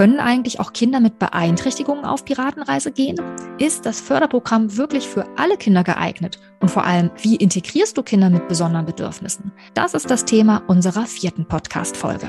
Können eigentlich auch Kinder mit Beeinträchtigungen auf Piratenreise gehen? Ist das Förderprogramm wirklich für alle Kinder geeignet? Und vor allem, wie integrierst du Kinder mit besonderen Bedürfnissen? Das ist das Thema unserer vierten Podcast-Folge.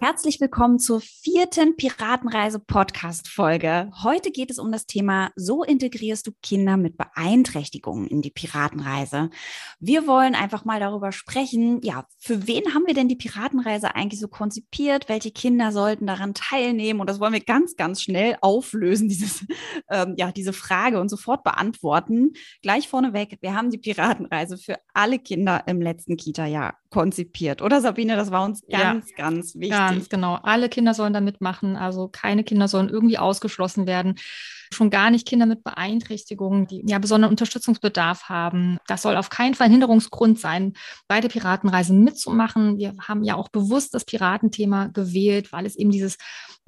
Herzlich willkommen zur vierten Piratenreise-Podcast-Folge. Heute geht es um das Thema, so integrierst du Kinder mit Beeinträchtigungen in die Piratenreise. Wir wollen einfach mal darüber sprechen, ja, für wen haben wir denn die Piratenreise eigentlich so konzipiert? Welche Kinder sollten daran teilnehmen? Und das wollen wir ganz, ganz schnell auflösen, dieses, ähm, ja, diese Frage und sofort beantworten. Gleich vorneweg, wir haben die Piratenreise für alle Kinder im letzten Kita-Jahr konzipiert. Oder Sabine, das war uns ganz, ja, ganz wichtig. Ganz genau. Alle Kinder sollen da mitmachen. Also keine Kinder sollen irgendwie ausgeschlossen werden schon gar nicht Kinder mit Beeinträchtigungen, die ja besonderen Unterstützungsbedarf haben. Das soll auf keinen Fall ein Hinderungsgrund sein, bei der Piratenreise mitzumachen. Wir haben ja auch bewusst das Piratenthema gewählt, weil es eben dieses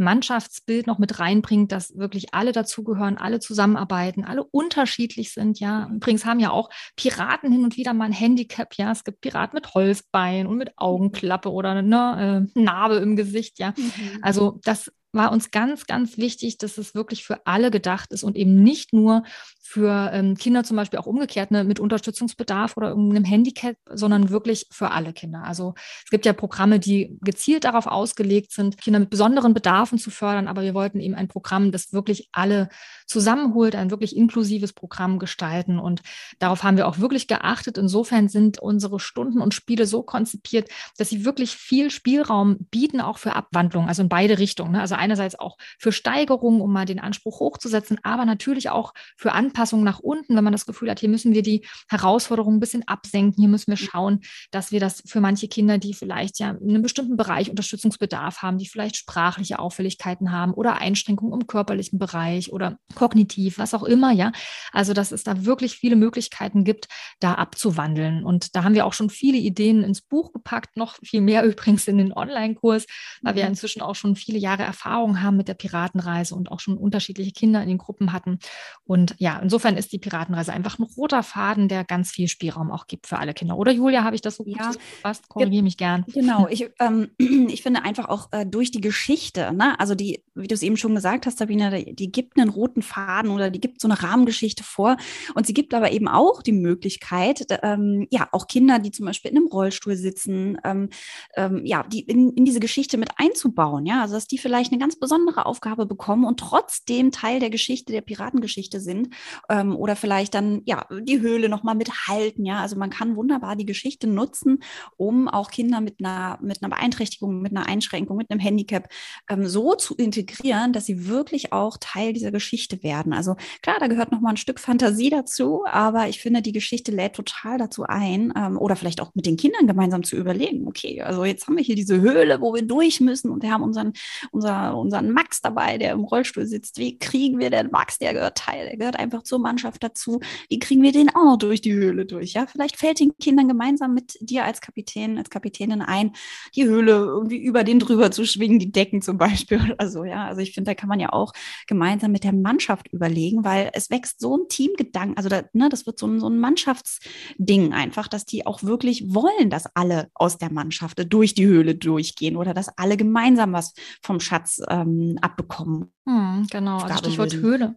Mannschaftsbild noch mit reinbringt, dass wirklich alle dazugehören, alle zusammenarbeiten, alle unterschiedlich sind. Ja, übrigens haben ja auch Piraten hin und wieder mal ein Handicap. Ja, es gibt Piraten mit Holzbein und mit Augenklappe oder eine äh, Narbe im Gesicht. Ja, mhm. also das war uns ganz, ganz wichtig, dass es wirklich für alle gedacht ist und eben nicht nur für ähm, Kinder zum Beispiel auch umgekehrt ne, mit Unterstützungsbedarf oder irgendeinem Handicap, sondern wirklich für alle Kinder. Also es gibt ja Programme, die gezielt darauf ausgelegt sind, Kinder mit besonderen Bedarfen zu fördern, aber wir wollten eben ein Programm, das wirklich alle zusammenholt, ein wirklich inklusives Programm gestalten und darauf haben wir auch wirklich geachtet. Insofern sind unsere Stunden und Spiele so konzipiert, dass sie wirklich viel Spielraum bieten, auch für Abwandlungen, also in beide Richtungen. Ne? Also einerseits auch für Steigerungen, um mal den Anspruch hochzusetzen, aber natürlich auch für Anpassungen Anpassung nach unten, wenn man das Gefühl hat, hier müssen wir die Herausforderungen ein bisschen absenken, hier müssen wir schauen, dass wir das für manche Kinder, die vielleicht ja in einem bestimmten Bereich Unterstützungsbedarf haben, die vielleicht sprachliche Auffälligkeiten haben oder Einschränkungen im körperlichen Bereich oder kognitiv, was auch immer, ja. Also, dass es da wirklich viele Möglichkeiten gibt, da abzuwandeln. Und da haben wir auch schon viele Ideen ins Buch gepackt, noch viel mehr übrigens in den Online-Kurs, weil wir mhm. inzwischen auch schon viele Jahre Erfahrung haben mit der Piratenreise und auch schon unterschiedliche Kinder in den Gruppen hatten. Und ja, insofern ist die Piratenreise einfach ein roter Faden, der ganz viel Spielraum auch gibt für alle Kinder. Oder Julia, habe ich das so gut ja, gefasst? Korrigiere mich gern. Genau, ich, ähm, ich finde einfach auch äh, durch die Geschichte, ne? also die, wie du es eben schon gesagt hast, Sabine, die, die, gibt einen roten Faden oder die gibt so eine Rahmengeschichte vor und sie gibt aber eben auch die Möglichkeit, ähm, ja, auch Kinder, die zum Beispiel in einem Rollstuhl sitzen, ähm, ähm, ja, die in, in diese Geschichte mit einzubauen, ja, also dass die vielleicht eine ganz besondere Aufgabe bekommen und trotzdem Teil der Geschichte, der Piratengeschichte sind ähm, oder vielleicht dann ja die Höhle nochmal mithalten. Ja, also man kann wunderbar die Geschichte nutzen, um auch Kinder mit einer mit einer Beeinträchtigung, mit einer Einschränkung, mit einem Handicap ähm, so zu integrieren, dass sie wirklich auch Teil dieser Geschichte werden. Also klar, da gehört nochmal ein Stück Fantasie dazu, aber ich finde, die Geschichte lädt total dazu ein ähm, oder vielleicht auch mit den Kindern gemeinsam zu überlegen. Okay, also jetzt haben wir hier diese Höhle, wo wir durch müssen und wir haben unseren unser, unseren Max dabei, der im Rollstuhl sitzt. Wie kriegen wir den Max? Der gehört Teil, der gehört einfach zur Mannschaft dazu. Wie kriegen wir den auch noch durch die Höhle durch? Ja, vielleicht fällt den Kindern gemeinsam mit dir als Kapitän, als Kapitänin ein, die Höhle irgendwie über den drüber zu schwingen, die Decken zum Beispiel oder so. Ja, also ich finde, da kann man ja auch gemeinsam mit der Mannschaft überlegen, weil es wächst so ein Teamgedanken. Also da, ne, das wird so ein, so ein Mannschaftsding einfach, dass die auch wirklich wollen, dass alle aus der Mannschaft durch die Höhle durchgehen oder dass alle gemeinsam was vom Schatz ähm, abbekommen. Hm, genau, also Stichwort Höhle.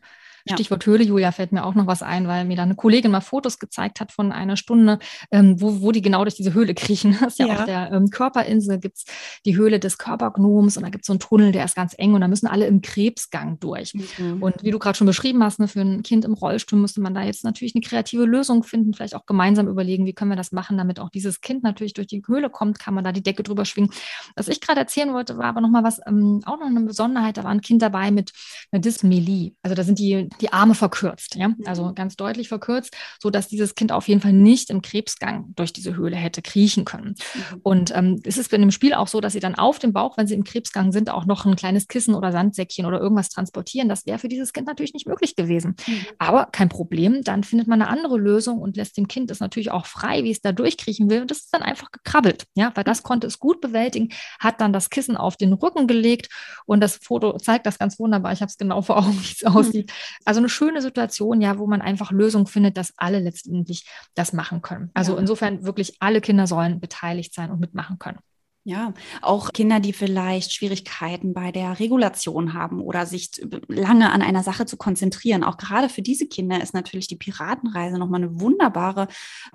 Stichwort Höhle, Julia, fällt mir auch noch was ein, weil mir da eine Kollegin mal Fotos gezeigt hat von einer Stunde, ähm, wo, wo die genau durch diese Höhle kriechen. Das ist ja, ja. auf der ähm, Körperinsel gibt's die Höhle des Körpergnoms und da gibt's so einen Tunnel, der ist ganz eng und da müssen alle im Krebsgang durch. Mhm. Und wie du gerade schon beschrieben hast, ne, für ein Kind im Rollstuhl müsste man da jetzt natürlich eine kreative Lösung finden, vielleicht auch gemeinsam überlegen, wie können wir das machen, damit auch dieses Kind natürlich durch die Höhle kommt, kann man da die Decke drüber schwingen. Was ich gerade erzählen wollte, war aber nochmal was, ähm, auch noch eine Besonderheit, da war ein Kind dabei mit einer Dysmelie. Also da sind die die Arme verkürzt, ja, also mhm. ganz deutlich verkürzt, so dass dieses Kind auf jeden Fall nicht im Krebsgang durch diese Höhle hätte kriechen können. Mhm. Und ähm, es ist in dem Spiel auch so, dass sie dann auf dem Bauch, wenn sie im Krebsgang sind, auch noch ein kleines Kissen oder Sandsäckchen oder irgendwas transportieren. Das wäre für dieses Kind natürlich nicht möglich gewesen. Mhm. Aber kein Problem, dann findet man eine andere Lösung und lässt dem Kind es natürlich auch frei, wie es da durchkriechen will. Und das ist dann einfach gekrabbelt, ja, weil das konnte es gut bewältigen, hat dann das Kissen auf den Rücken gelegt und das Foto zeigt das ganz wunderbar. Ich habe es genau vor Augen, wie es aussieht. Also eine schöne Situation, ja, wo man einfach Lösungen findet, dass alle letztendlich das machen können. Also ja. insofern wirklich alle Kinder sollen beteiligt sein und mitmachen können. Ja, auch Kinder, die vielleicht Schwierigkeiten bei der Regulation haben oder sich lange an einer Sache zu konzentrieren. Auch gerade für diese Kinder ist natürlich die Piratenreise nochmal eine wunderbare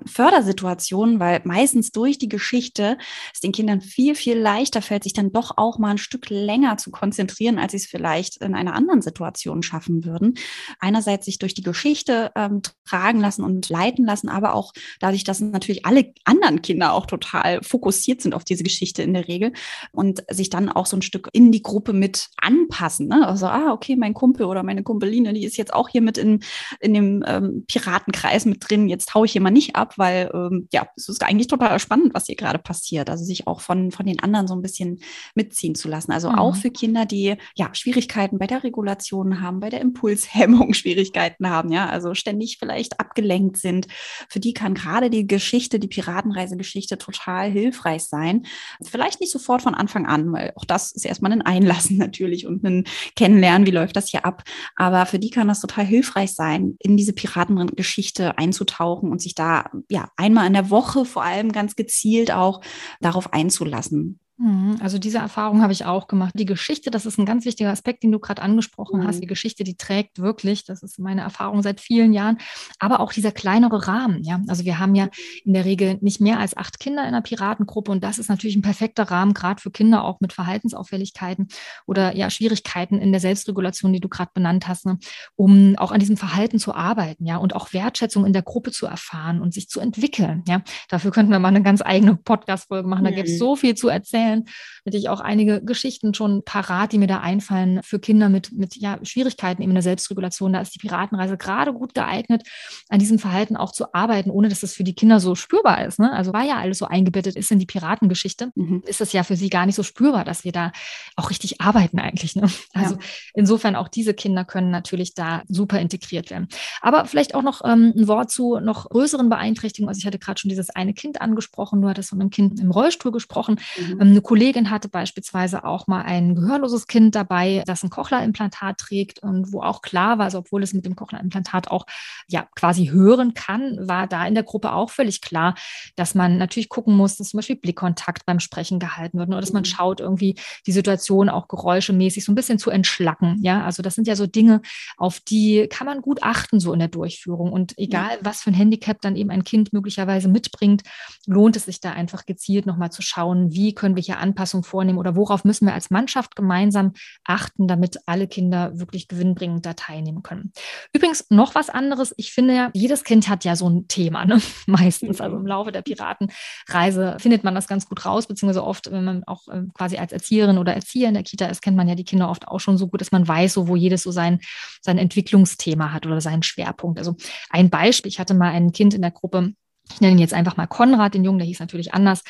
Fördersituation, weil meistens durch die Geschichte es den Kindern viel, viel leichter fällt, sich dann doch auch mal ein Stück länger zu konzentrieren, als sie es vielleicht in einer anderen Situation schaffen würden. Einerseits sich durch die Geschichte ähm, tragen lassen und leiten lassen, aber auch dadurch, dass natürlich alle anderen Kinder auch total fokussiert sind auf diese Geschichte Geschichte in der Regel und sich dann auch so ein Stück in die Gruppe mit anpassen. Ne? Also, ah, okay, mein Kumpel oder meine Kumpeline, die ist jetzt auch hier mit in, in dem ähm, Piratenkreis mit drin. Jetzt haue ich hier mal nicht ab, weil ähm, ja, es ist eigentlich total spannend, was hier gerade passiert. Also sich auch von, von den anderen so ein bisschen mitziehen zu lassen. Also mhm. auch für Kinder, die ja Schwierigkeiten bei der Regulation haben, bei der Impulshemmung Schwierigkeiten haben, ja, also ständig vielleicht abgelenkt sind. Für die kann gerade die Geschichte, die Piratenreisegeschichte total hilfreich sein, Vielleicht nicht sofort von Anfang an, weil auch das ist erstmal ein Einlassen natürlich und ein Kennenlernen, wie läuft das hier ab. Aber für die kann das total hilfreich sein, in diese Piratengeschichte einzutauchen und sich da ja einmal in der Woche vor allem ganz gezielt auch darauf einzulassen. Mhm. Also diese Erfahrung habe ich auch gemacht. Die Geschichte, das ist ein ganz wichtiger Aspekt, den du gerade angesprochen mhm. hast. Die Geschichte, die trägt wirklich, das ist meine Erfahrung seit vielen Jahren, aber auch dieser kleinere Rahmen. Ja, also wir haben ja in der Regel nicht mehr als acht Kinder in einer Piratengruppe und das ist natürlich ein perfekter Rahmen, gerade für Kinder auch mit Verhaltensauffälligkeiten oder ja Schwierigkeiten in der Selbstregulation, die du gerade benannt hast, ne, um auch an diesem Verhalten zu arbeiten, ja, und auch Wertschätzung in der Gruppe zu erfahren und sich zu entwickeln. Ja, dafür könnten wir mal eine ganz eigene Podcast-Folge machen. Da mhm. gibt es so viel zu erzählen erzählen. Hätte ich auch einige Geschichten schon parat, die mir da einfallen für Kinder mit, mit ja, Schwierigkeiten eben in der Selbstregulation. Da ist die Piratenreise gerade gut geeignet, an diesem Verhalten auch zu arbeiten, ohne dass das für die Kinder so spürbar ist. Ne? Also war ja alles so eingebettet ist in die Piratengeschichte, mhm. ist es ja für sie gar nicht so spürbar, dass wir da auch richtig arbeiten eigentlich. Ne? Also ja. insofern auch diese Kinder können natürlich da super integriert werden. Aber vielleicht auch noch ähm, ein Wort zu noch größeren Beeinträchtigungen. Also ich hatte gerade schon dieses eine Kind angesprochen, du hattest von einem Kind im Rollstuhl gesprochen. Mhm. Ähm, eine Kollegin hatte beispielsweise auch mal ein gehörloses Kind dabei, das ein Cochlea-Implantat trägt und wo auch klar war, also obwohl es mit dem Cochlea-Implantat auch ja quasi hören kann, war da in der Gruppe auch völlig klar, dass man natürlich gucken muss, dass zum Beispiel Blickkontakt beim Sprechen gehalten wird oder dass man mhm. schaut, irgendwie die Situation auch geräuschemäßig so ein bisschen zu entschlacken. Ja, also das sind ja so Dinge, auf die kann man gut achten so in der Durchführung und egal was für ein Handicap dann eben ein Kind möglicherweise mitbringt, lohnt es sich da einfach gezielt nochmal zu schauen, wie können wir welche Anpassungen vornehmen oder worauf müssen wir als Mannschaft gemeinsam achten, damit alle Kinder wirklich gewinnbringend da teilnehmen können. Übrigens noch was anderes. Ich finde ja, jedes Kind hat ja so ein Thema, ne? meistens. Also im Laufe der Piratenreise findet man das ganz gut raus, beziehungsweise oft, wenn man auch äh, quasi als Erzieherin oder Erzieher in der Kita ist, kennt man ja die Kinder oft auch schon so gut, dass man weiß, so, wo jedes so sein, sein Entwicklungsthema hat oder seinen Schwerpunkt. Also ein Beispiel, ich hatte mal ein Kind in der Gruppe, ich nenne ihn jetzt einfach mal Konrad, den Jungen, der hieß natürlich anders,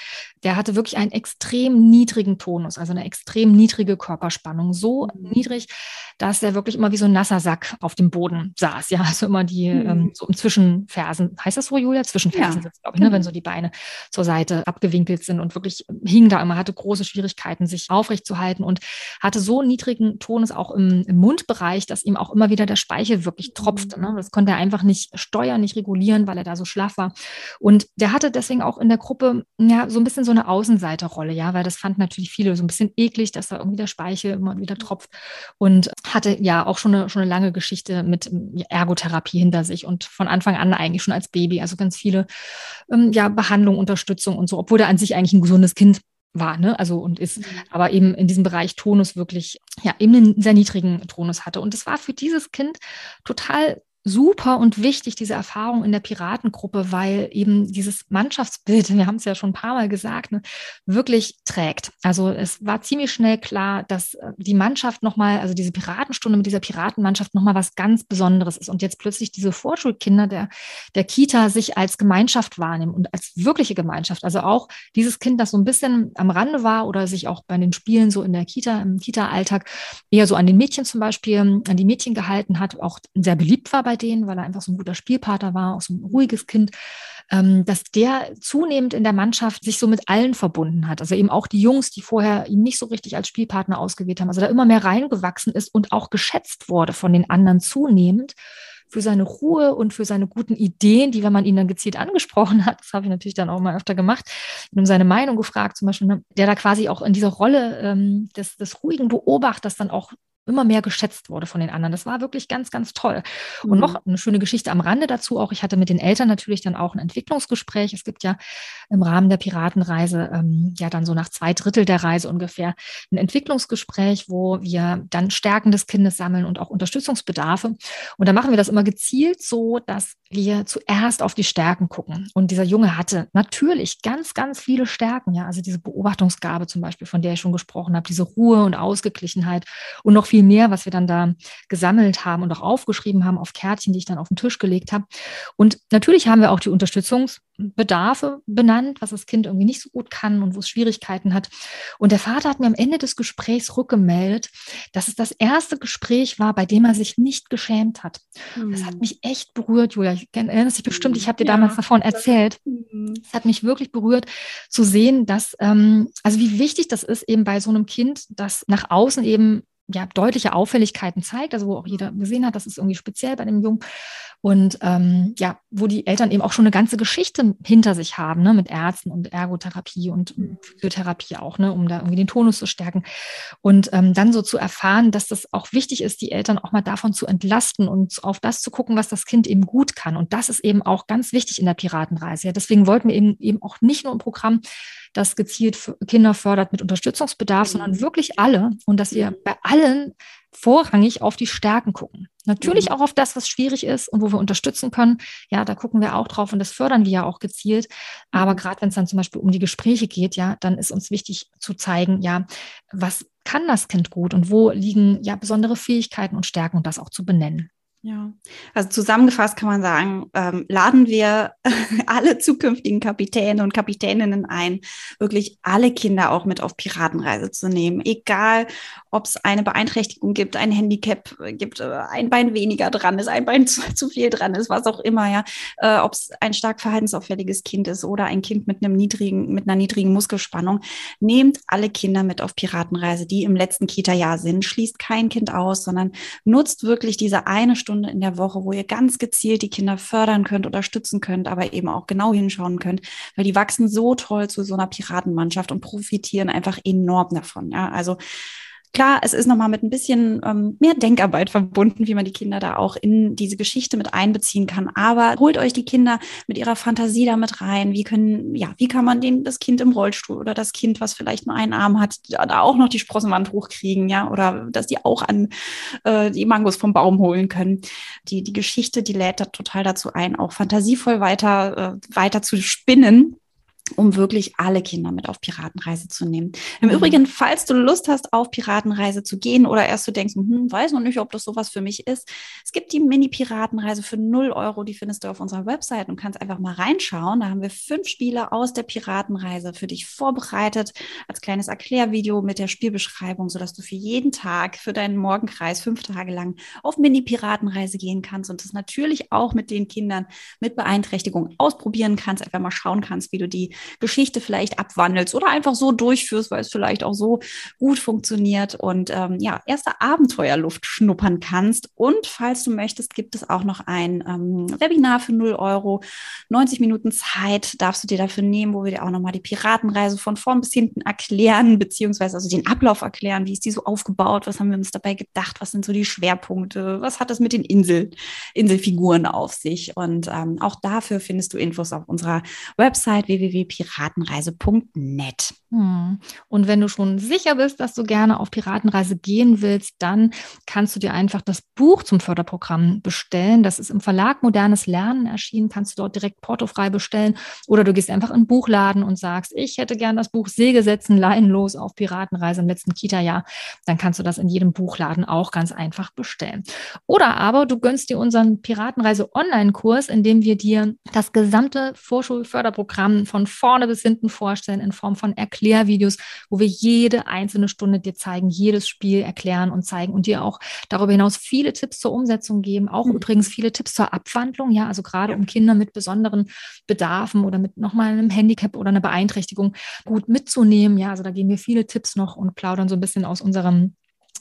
der hatte wirklich einen extrem niedrigen Tonus, also eine extrem niedrige Körperspannung. So mhm. niedrig, dass er wirklich immer wie so ein nasser Sack auf dem Boden saß. Ja, also immer die mhm. ähm, so im Zwischenfersen, heißt das so, Julia? Zwischenfersen ja. sitzt, glaube ich, ne? wenn so die Beine zur Seite abgewinkelt sind und wirklich hing da immer, hatte große Schwierigkeiten, sich aufrecht zu halten und hatte so niedrigen Tonus auch im, im Mundbereich, dass ihm auch immer wieder der Speichel wirklich tropfte. Ne? Das konnte er einfach nicht steuern, nicht regulieren, weil er da so schlaff war. Und der hatte deswegen auch in der Gruppe ja so ein bisschen so eine Außenseiterrolle, ja, weil das fanden natürlich viele so ein bisschen eklig, dass da irgendwie der Speichel immer wieder tropft und hatte ja auch schon eine, schon eine lange Geschichte mit Ergotherapie hinter sich und von Anfang an eigentlich schon als Baby, also ganz viele ähm, ja, Behandlung, Unterstützung und so, obwohl er an sich eigentlich ein gesundes Kind war, ne? Also und ist, mhm. aber eben in diesem Bereich Tonus wirklich, ja, eben einen sehr niedrigen Tonus hatte. Und es war für dieses Kind total super und wichtig, diese Erfahrung in der Piratengruppe, weil eben dieses Mannschaftsbild, wir haben es ja schon ein paar Mal gesagt, ne, wirklich trägt. Also es war ziemlich schnell klar, dass äh, die Mannschaft nochmal, also diese Piratenstunde mit dieser Piratenmannschaft nochmal was ganz Besonderes ist. Und jetzt plötzlich diese Vorschulkinder der, der Kita sich als Gemeinschaft wahrnehmen und als wirkliche Gemeinschaft. Also auch dieses Kind, das so ein bisschen am Rande war oder sich auch bei den Spielen so in der Kita, im Kita-Alltag eher so an den Mädchen zum Beispiel, an die Mädchen gehalten hat, auch sehr beliebt war bei denen, weil er einfach so ein guter Spielpartner war, auch so ein ruhiges Kind, ähm, dass der zunehmend in der Mannschaft sich so mit allen verbunden hat. Also eben auch die Jungs, die vorher ihn nicht so richtig als Spielpartner ausgewählt haben. Also da immer mehr reingewachsen ist und auch geschätzt wurde von den anderen zunehmend für seine Ruhe und für seine guten Ideen, die, wenn man ihn dann gezielt angesprochen hat, das habe ich natürlich dann auch mal öfter gemacht, um seine Meinung gefragt, zum Beispiel, ne, der da quasi auch in dieser Rolle ähm, des, des ruhigen Beobachters dann auch immer mehr geschätzt wurde von den anderen. Das war wirklich ganz, ganz toll. Mhm. Und noch eine schöne Geschichte am Rande dazu auch. Ich hatte mit den Eltern natürlich dann auch ein Entwicklungsgespräch. Es gibt ja im Rahmen der Piratenreise ähm, ja dann so nach zwei Drittel der Reise ungefähr ein Entwicklungsgespräch, wo wir dann Stärken des Kindes sammeln und auch Unterstützungsbedarfe. Und da machen wir das immer gezielt so, dass wir zuerst auf die Stärken gucken. Und dieser Junge hatte natürlich ganz, ganz viele Stärken. Ja, also diese Beobachtungsgabe zum Beispiel, von der ich schon gesprochen habe, diese Ruhe und Ausgeglichenheit und noch viel viel mehr, was wir dann da gesammelt haben und auch aufgeschrieben haben auf Kärtchen, die ich dann auf den Tisch gelegt habe. Und natürlich haben wir auch die Unterstützungsbedarfe benannt, was das Kind irgendwie nicht so gut kann und wo es Schwierigkeiten hat. Und der Vater hat mir am Ende des Gesprächs rückgemeldet, dass es das erste Gespräch war, bei dem er sich nicht geschämt hat. Mhm. Das hat hm. mich echt berührt, Julia. Ich erinnere dich bestimmt, ich habe dir ja. damals davon erzählt. Mhm. Es hat mich wirklich berührt zu sehen, dass, ähm, also wie wichtig das ist, eben bei so einem Kind, das nach außen eben ja, deutliche Auffälligkeiten zeigt, also wo auch jeder gesehen hat, das ist irgendwie speziell bei dem Jungen. Und ähm, ja, wo die Eltern eben auch schon eine ganze Geschichte hinter sich haben, ne, mit Ärzten und Ergotherapie und mhm. Physiotherapie auch, ne, um da irgendwie den Tonus zu stärken. Und ähm, dann so zu erfahren, dass das auch wichtig ist, die Eltern auch mal davon zu entlasten und auf das zu gucken, was das Kind eben gut kann. Und das ist eben auch ganz wichtig in der Piratenreise. Ja, deswegen wollten wir eben, eben auch nicht nur ein Programm das gezielt Kinder fördert mit Unterstützungsbedarf, mhm. sondern wirklich alle und dass wir bei allen vorrangig auf die Stärken gucken. Natürlich mhm. auch auf das, was schwierig ist und wo wir unterstützen können. Ja, da gucken wir auch drauf und das fördern wir ja auch gezielt. Aber mhm. gerade wenn es dann zum Beispiel um die Gespräche geht, ja, dann ist uns wichtig zu zeigen, ja, was kann das Kind gut und wo liegen ja besondere Fähigkeiten und Stärken und das auch zu benennen. Ja, also zusammengefasst kann man sagen, ähm, laden wir alle zukünftigen Kapitäne und Kapitäninnen ein, wirklich alle Kinder auch mit auf Piratenreise zu nehmen. Egal, ob es eine Beeinträchtigung gibt, ein Handicap gibt, äh, ein Bein weniger dran ist, ein Bein zu, zu viel dran ist, was auch immer, ja. Äh, ob es ein stark verhaltensauffälliges Kind ist oder ein Kind mit einem niedrigen, mit einer niedrigen Muskelspannung. Nehmt alle Kinder mit auf Piratenreise, die im letzten Kita-Jahr sind. Schließt kein Kind aus, sondern nutzt wirklich diese eine Stunde Stunde in der Woche, wo ihr ganz gezielt die Kinder fördern könnt, unterstützen könnt, aber eben auch genau hinschauen könnt, weil die wachsen so toll zu so einer Piratenmannschaft und profitieren einfach enorm davon. Ja, also Klar, es ist nochmal mit ein bisschen ähm, mehr Denkarbeit verbunden, wie man die Kinder da auch in diese Geschichte mit einbeziehen kann. Aber holt euch die Kinder mit ihrer Fantasie damit rein. Wie können, ja, wie kann man den, das Kind im Rollstuhl oder das Kind, was vielleicht nur einen Arm hat, da auch noch die Sprossenwand hochkriegen, ja, oder dass die auch an äh, die Mangos vom Baum holen können. Die, die Geschichte, die lädt da total dazu ein, auch fantasievoll weiter, äh, weiter zu spinnen um wirklich alle Kinder mit auf Piratenreise zu nehmen. Im mhm. Übrigen, falls du Lust hast, auf Piratenreise zu gehen oder erst du denkst, hm, weiß noch nicht, ob das sowas für mich ist, es gibt die Mini-Piratenreise für 0 Euro, die findest du auf unserer Website und kannst einfach mal reinschauen. Da haben wir fünf Spiele aus der Piratenreise für dich vorbereitet, als kleines Erklärvideo mit der Spielbeschreibung, sodass du für jeden Tag, für deinen Morgenkreis fünf Tage lang auf Mini-Piratenreise gehen kannst und das natürlich auch mit den Kindern mit Beeinträchtigung ausprobieren kannst, einfach mal schauen kannst, wie du die Geschichte vielleicht abwandelst oder einfach so durchführst, weil es vielleicht auch so gut funktioniert und ähm, ja, erste Abenteuerluft schnuppern kannst. Und falls du möchtest, gibt es auch noch ein ähm, Webinar für 0 Euro. 90 Minuten Zeit darfst du dir dafür nehmen, wo wir dir auch nochmal die Piratenreise von vorn bis hinten erklären, beziehungsweise also den Ablauf erklären, wie ist die so aufgebaut, was haben wir uns dabei gedacht, was sind so die Schwerpunkte, was hat es mit den Insel, Inselfiguren auf sich. Und ähm, auch dafür findest du Infos auf unserer Website www www.piratenreise.net. Hm. Und wenn du schon sicher bist, dass du gerne auf Piratenreise gehen willst, dann kannst du dir einfach das Buch zum Förderprogramm bestellen. Das ist im Verlag Modernes Lernen erschienen, kannst du dort direkt portofrei bestellen. Oder du gehst einfach in den Buchladen und sagst, ich hätte gern das Buch Segelsetzen laienlos auf Piratenreise im letzten Kita-Jahr. Dann kannst du das in jedem Buchladen auch ganz einfach bestellen. Oder aber du gönnst dir unseren Piratenreise Online-Kurs, in dem wir dir das gesamte Vorschulförderprogramm von vorne bis hinten vorstellen in Form von Erklärungen Erklärvideos, wo wir jede einzelne Stunde dir zeigen, jedes Spiel erklären und zeigen und dir auch darüber hinaus viele Tipps zur Umsetzung geben, auch mhm. übrigens viele Tipps zur Abwandlung, ja, also gerade um Kinder mit besonderen Bedarfen oder mit nochmal einem Handicap oder einer Beeinträchtigung gut mitzunehmen, ja, also da geben wir viele Tipps noch und plaudern so ein bisschen aus unserem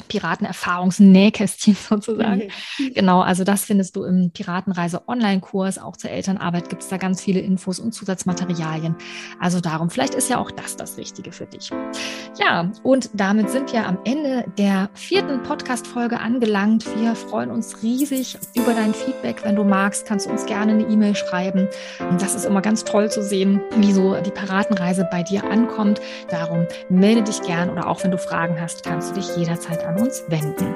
Piratenerfahrungsnähkästchen sozusagen. Mhm. Genau, also das findest du im Piratenreise Online-Kurs. Auch zur Elternarbeit gibt es da ganz viele Infos und Zusatzmaterialien. Also darum, vielleicht ist ja auch das das Richtige für dich. Ja, und damit sind wir am Ende der vierten Podcast-Folge angelangt. Wir freuen uns riesig über dein Feedback. Wenn du magst, kannst du uns gerne eine E-Mail schreiben. Und das ist immer ganz toll zu sehen, wie so die Piratenreise bei dir ankommt. Darum melde dich gern oder auch wenn du Fragen hast, kannst du dich jederzeit an uns wenden.